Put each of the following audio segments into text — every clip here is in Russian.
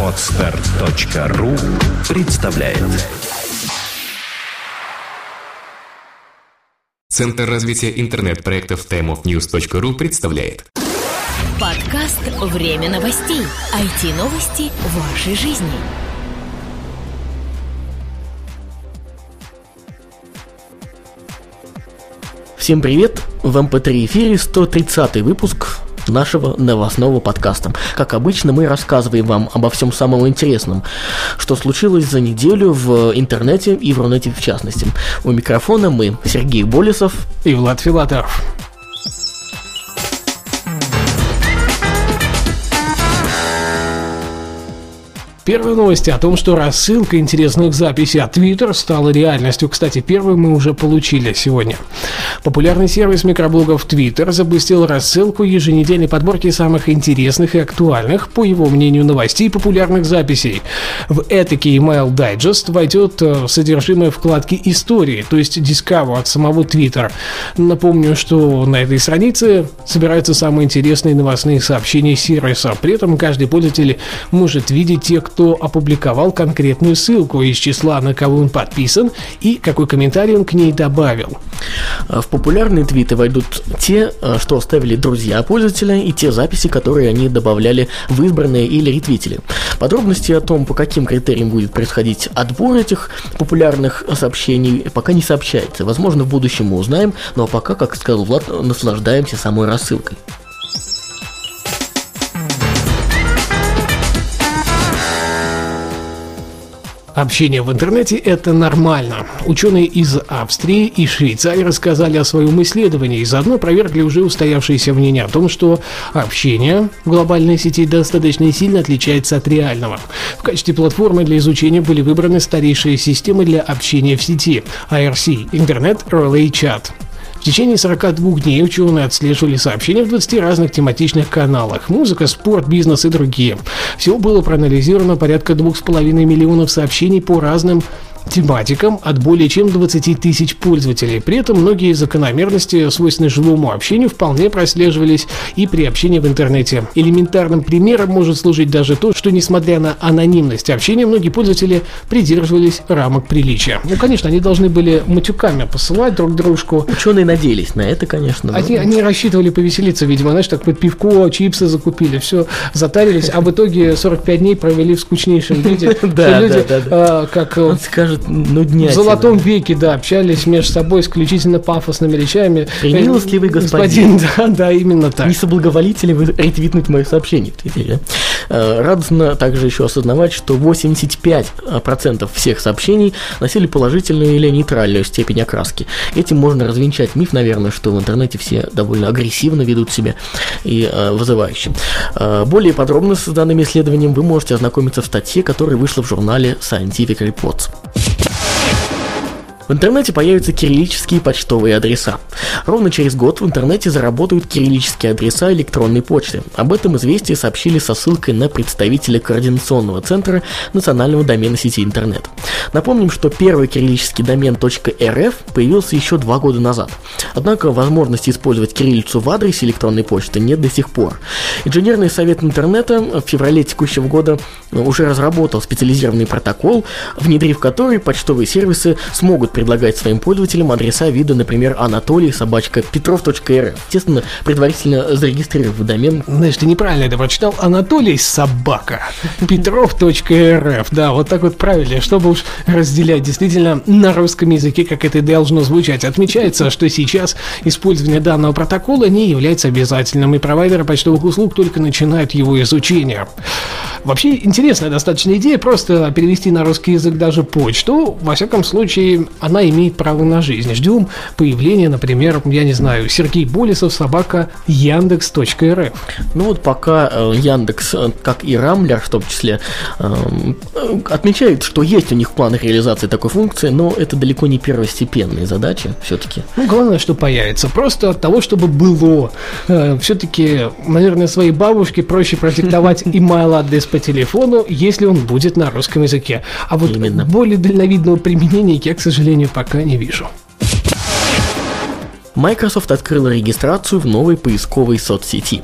Отстар.ру представляет Центр развития интернет-проектов timeofnews.ru представляет Подкаст «Время новостей». IT-новости вашей жизни. Всем привет! В MP3 эфире 130 выпуск нашего новостного подкаста. Как обычно, мы рассказываем вам обо всем самом интересном, что случилось за неделю в интернете и в Рунете в частности. У микрофона мы, Сергей Болесов и Влад Филатов. Первые новости о том, что рассылка интересных записей от Twitter стала реальностью. Кстати, первую мы уже получили сегодня. Популярный сервис микроблогов Twitter запустил рассылку еженедельной подборки самых интересных и актуальных, по его мнению, новостей и популярных записей. В этакий email digest войдет э, содержимое вкладки «Истории», то есть Discover от самого Twitter. Напомню, что на этой странице собираются самые интересные новостные сообщения сервиса. При этом каждый пользователь может видеть тех, кто опубликовал конкретную ссылку из числа, на кого он подписан и какой комментарий он к ней добавил. А в популярные твиты войдут те, а, что оставили друзья пользователя, и те записи, которые они добавляли в избранные или ретвитили. Подробности о том, по каким критериям будет происходить отбор этих популярных сообщений, пока не сообщается. Возможно, в будущем мы узнаем, но пока, как сказал Влад, наслаждаемся самой рассылкой. Общение в интернете – это нормально. Ученые из Австрии и Швейцарии рассказали о своем исследовании и заодно проверили уже устоявшееся мнение о том, что общение в глобальной сети достаточно сильно отличается от реального. В качестве платформы для изучения были выбраны старейшие системы для общения в сети – IRC – Internet Relay Chat. В течение 42 дней ученые отслеживали сообщения в 20 разных тематичных каналах – музыка, спорт, бизнес и другие. Всего было проанализировано порядка 2,5 миллионов сообщений по разным тематикам от более чем 20 тысяч пользователей. При этом многие закономерности, свойственные живому общению, вполне прослеживались и при общении в интернете. Элементарным примером может служить даже то, что несмотря на анонимность общения, многие пользователи придерживались рамок приличия. Ну, конечно, они должны были матюками посылать друг дружку. Ученые надеялись на это, конечно. Они, они рассчитывали повеселиться, видимо, знаешь, так под пивко, чипсы закупили, все, затарились, а в итоге 45 дней провели в скучнейшем виде. Да, да, да. А, как э, может нуднять. В золотом веке, да, общались между собой исключительно пафосными речами. Примилостливый господин. господин. Да, да, именно так. Не соблаговолите ли вы ретвитнуть мое сообщение в Твиттере? Э, радостно также еще осознавать, что 85% всех сообщений носили положительную или нейтральную степень окраски. Этим можно развенчать миф, наверное, что в интернете все довольно агрессивно ведут себя и э, вызывающе. Э, более подробно с данными исследованием вы можете ознакомиться в статье, которая вышла в журнале Scientific Reports. В интернете появятся кириллические почтовые адреса. Ровно через год в интернете заработают кириллические адреса электронной почты. Об этом известие сообщили со ссылкой на представителя Координационного центра национального домена сети интернет. Напомним, что первый кириллический домен .rf появился еще два года назад. Однако возможности использовать кириллицу в адресе электронной почты нет до сих пор. Инженерный совет интернета в феврале текущего года уже разработал специализированный протокол, внедрив который почтовые сервисы смогут предлагать своим пользователям адреса вида, например, Анатолий, собачка, Петров.рф. Естественно, предварительно зарегистрировав домен. Знаешь, ты неправильно это прочитал. Анатолий, собака, Петров.рф. Да, вот так вот правильно, чтобы уж разделять действительно на русском языке, как это должно звучать. Отмечается, что сейчас использование данного протокола не является обязательным, и провайдеры почтовых услуг только начинают его изучение. Вообще интересная достаточно идея просто перевести на русский язык даже почту. Во всяком случае, она имеет право на жизнь. Ждем появления, например, я не знаю, Сергей Болесов, собака Яндекс.рф. Ну вот пока э, Яндекс, э, как и Рамблер в том числе, э, отмечают, что есть у них в планах реализации такой функции, но это далеко не первостепенная задача все-таки. Ну, главное, что появится. Просто от того, чтобы было. Все-таки, наверное, своей бабушке проще продиктовать email адрес по телефону, если он будет на русском языке. А вот Именно. более дальновидного применения я, к сожалению, пока не вижу. Microsoft открыла регистрацию в новой поисковой соцсети.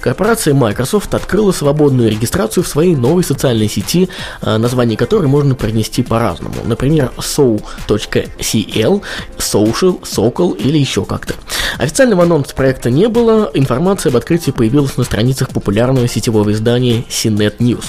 Корпорация Microsoft открыла свободную регистрацию в своей новой социальной сети, а, название которой можно принести по-разному. Например, so.cl, social, sokol или еще как-то. Официального анонса проекта не было, информация об открытии появилась на страницах популярного сетевого издания CNET News.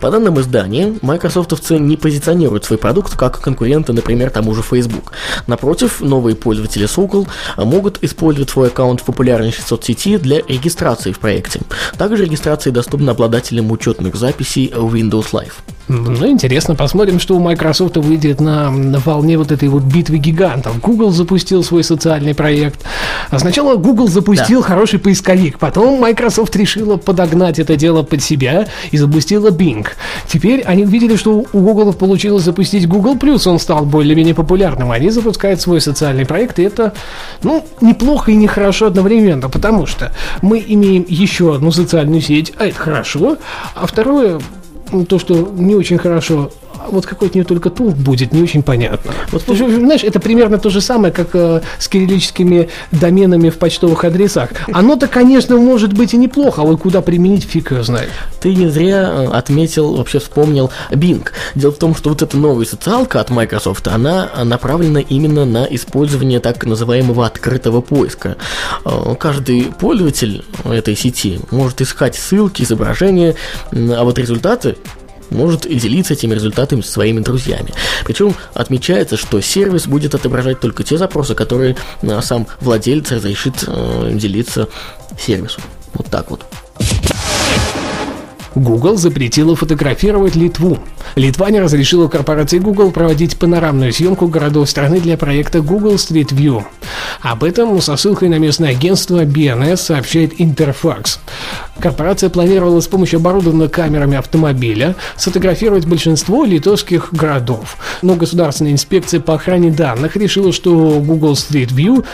По данным издания, майкрософтовцы не позиционируют свой продукт как конкурента, например, тому же Facebook. Напротив, новые пользователи Sokol могут использовать свой аккаунт в популярнейшей соцсети для регистрации в проекте. Также регистрация доступна обладателям учетных записей Windows Live. Ну, интересно, посмотрим, что у Microsoft выйдет на, на волне вот этой вот битвы гигантов. Google запустил свой социальный проект. А сначала Google запустил да. хороший поисковик, потом Microsoft решила подогнать это дело под себя и запустила Bing. Теперь они увидели, что у Google получилось запустить Google+, он стал более-менее популярным. Они запускают свой социальный проект, и это, ну, неплохо и нехорошо одновременно, потому что мы имеем еще одну социальную сеть, а это хорошо, а второе, то, что не очень хорошо, вот какой от нее только туф будет, не очень понятно. Вот, ты знаешь, это примерно то же самое, как э, с кириллическими доменами в почтовых адресах. Оно-то, конечно, может быть и неплохо, а вот куда применить, фиг его знает. Ты не зря э, отметил, вообще вспомнил Bing. Дело в том, что вот эта новая социалка от Microsoft, она направлена именно на использование так называемого открытого поиска. Э, каждый пользователь этой сети может искать ссылки, изображения, а вот результаты может делиться этими результатами со своими друзьями. Причем отмечается, что сервис будет отображать только те запросы, которые а, сам владелец разрешит э, делиться сервису. Вот так вот. Google запретила фотографировать Литву. Литва не разрешила корпорации Google проводить панорамную съемку городов страны для проекта Google Street View. Об этом со ссылкой на местное агентство BNS сообщает Interfax. Корпорация планировала с помощью оборудованного камерами автомобиля сфотографировать большинство литовских городов. Но Государственная инспекция по охране данных решила, что Google Street View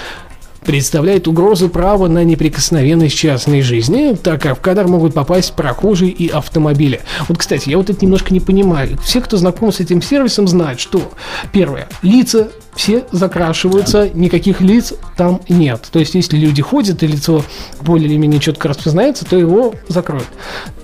представляет угрозу права на неприкосновенность частной жизни, так как в кадр могут попасть прохожие и автомобили. Вот, кстати, я вот это немножко не понимаю. Все, кто знаком с этим сервисом, знают, что, первое, лица все закрашиваются, никаких лиц там нет. То есть, если люди ходят и лицо более или менее четко распознается, то его закроют.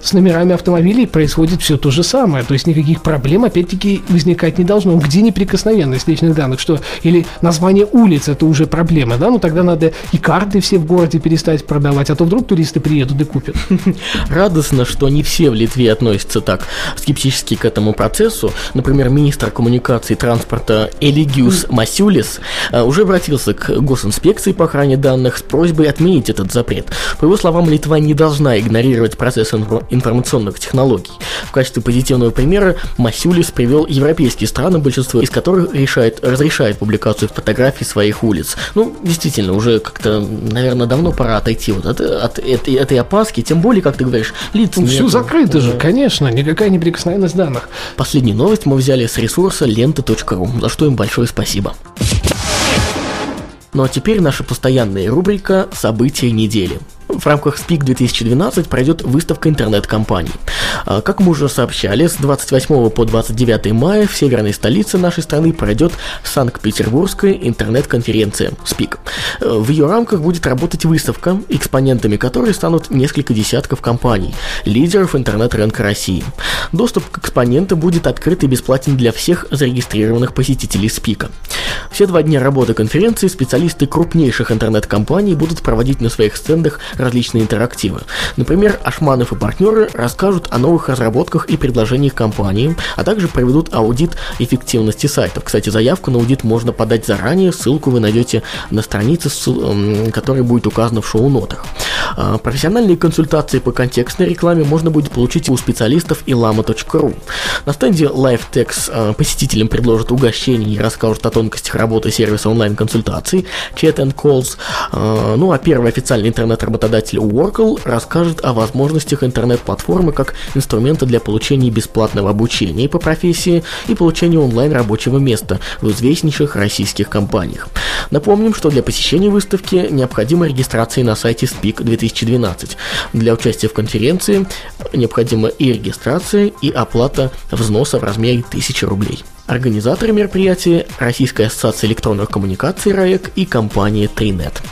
С номерами автомобилей происходит все то же самое. То есть, никаких проблем, опять-таки, возникать не должно. Где неприкосновенность личных данных? Что? Или название улиц – это уже проблема, да? Ну, тогда надо и карты все в городе перестать продавать, а то вдруг туристы приедут и купят. Радостно, что не все в Литве относятся так скептически к этому процессу. Например, министр коммуникации и транспорта Элигиус Масюлис э, уже обратился к госинспекции по охране данных с просьбой отменить этот запрет. По его словам, Литва не должна игнорировать процесс информационных технологий. В качестве позитивного примера Масюлис привел европейские страны, большинство из которых решает, разрешает публикацию фотографий своих улиц. Ну, действительно, уже как-то, наверное, давно пора отойти вот от, от, от этой опаски, тем более, как ты говоришь, лиц ну, Все закрыто же, конечно, никакая неприкосновенность данных. Последнюю новость мы взяли с ресурса лента.ру, за что им большое спасибо. Welcome. Ну а теперь наша постоянная рубрика «События недели». В рамках СПИК 2012 пройдет выставка интернет-компаний. А, как мы уже сообщали, с 28 по 29 мая в северной столице нашей страны пройдет Санкт-Петербургская интернет-конференция СПИК. А, в ее рамках будет работать выставка, экспонентами которой станут несколько десятков компаний, лидеров интернет-рынка России. Доступ к экспонентам будет открыт и бесплатен для всех зарегистрированных посетителей СПИКа. Все два дня работы конференции специалисты крупнейших интернет-компаний будут проводить на своих стендах различные интерактивы. Например, Ашманов и партнеры расскажут о новых разработках и предложениях компании, а также проведут аудит эффективности сайтов. Кстати, заявку на аудит можно подать заранее, ссылку вы найдете на странице, которая будет указана в шоу-нотах. А, профессиональные консультации по контекстной рекламе можно будет получить у специалистов ilama.ru. На стенде LiveTex а, посетителям предложат угощение и расскажут о тонкостях работы сервиса онлайн-консультаций Chat and Calls. А, ну а первый официальный интернет-работодатель Oracle расскажет о возможностях интернет-платформы как инструмента для получения бесплатного обучения по профессии и получения онлайн-рабочего места в известнейших российских компаниях. Напомним, что для посещения выставки необходима регистрация на сайте SPIC 2012. Для участия в конференции необходима и регистрация, и оплата взноса в размере 1000 рублей. Организаторы мероприятия – Российская ассоциация электронных коммуникаций РАЭК и компания Тринет.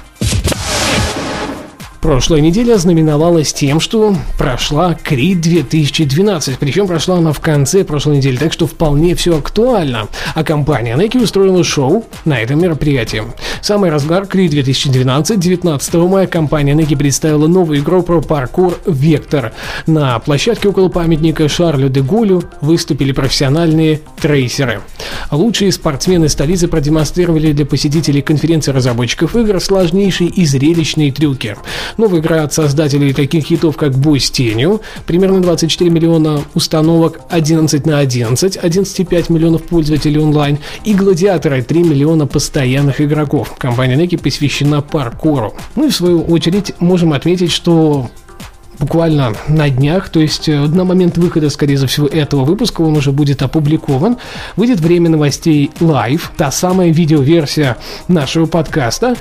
Прошлая неделя знаменовалась тем, что прошла Крид 2012, причем прошла она в конце прошлой недели, так что вполне все актуально. А компания Nike устроила шоу на этом мероприятии. Самый разгар Крид 2012, 19 мая компания Nike представила новую игру про паркур Вектор. На площадке около памятника Шарлю де Голю выступили профессиональные трейсеры. Лучшие спортсмены столицы продемонстрировали для посетителей конференции разработчиков игр сложнейшие и зрелищные трюки. Новая игра от создателей таких хитов, как «Бой с тенью», примерно 24 миллиона установок 11 на 11, 11,5 миллионов пользователей онлайн и «Гладиаторы» 3 миллиона постоянных игроков. Компания Неки посвящена паркуру. Ну и в свою очередь можем отметить, что буквально на днях, то есть э, на момент выхода, скорее всего, этого выпуска он уже будет опубликован. Выйдет время новостей live, та самая видеоверсия нашего подкаста,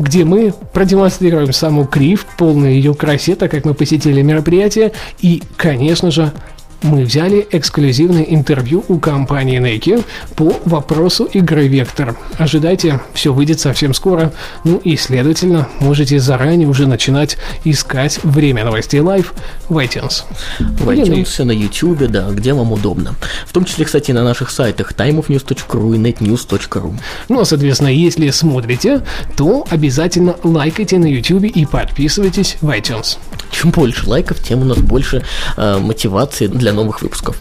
где мы продемонстрируем саму Крив, полную ее красе, так как мы посетили мероприятие, и, конечно же, мы взяли эксклюзивное интервью у компании Nekki по вопросу игры Вектор. Ожидайте, все выйдет совсем скоро. Ну и, следовательно, можете заранее уже начинать искать время новостей live в iTunes. В iTunes, на YouTube, да, где вам удобно. В том числе, кстати, на наших сайтах timeofnews.ru и netnews.ru. Ну, а, соответственно, если смотрите, то обязательно лайкайте на YouTube и подписывайтесь в iTunes. Чем больше лайков, тем у нас больше э, мотивации для новых выпусков.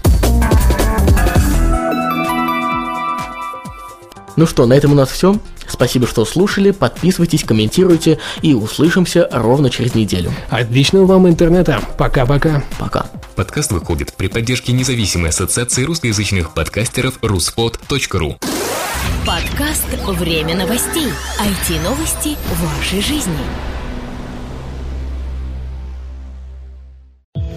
Ну что, на этом у нас все. Спасибо, что слушали, подписывайтесь, комментируйте и услышимся ровно через неделю. Отличного вам интернета. Пока-пока. Пока. Подкаст выходит при поддержке независимой ассоциации русскоязычных подкастеров ruspod.ru Подкаст «Время новостей». IT-новости вашей жизни.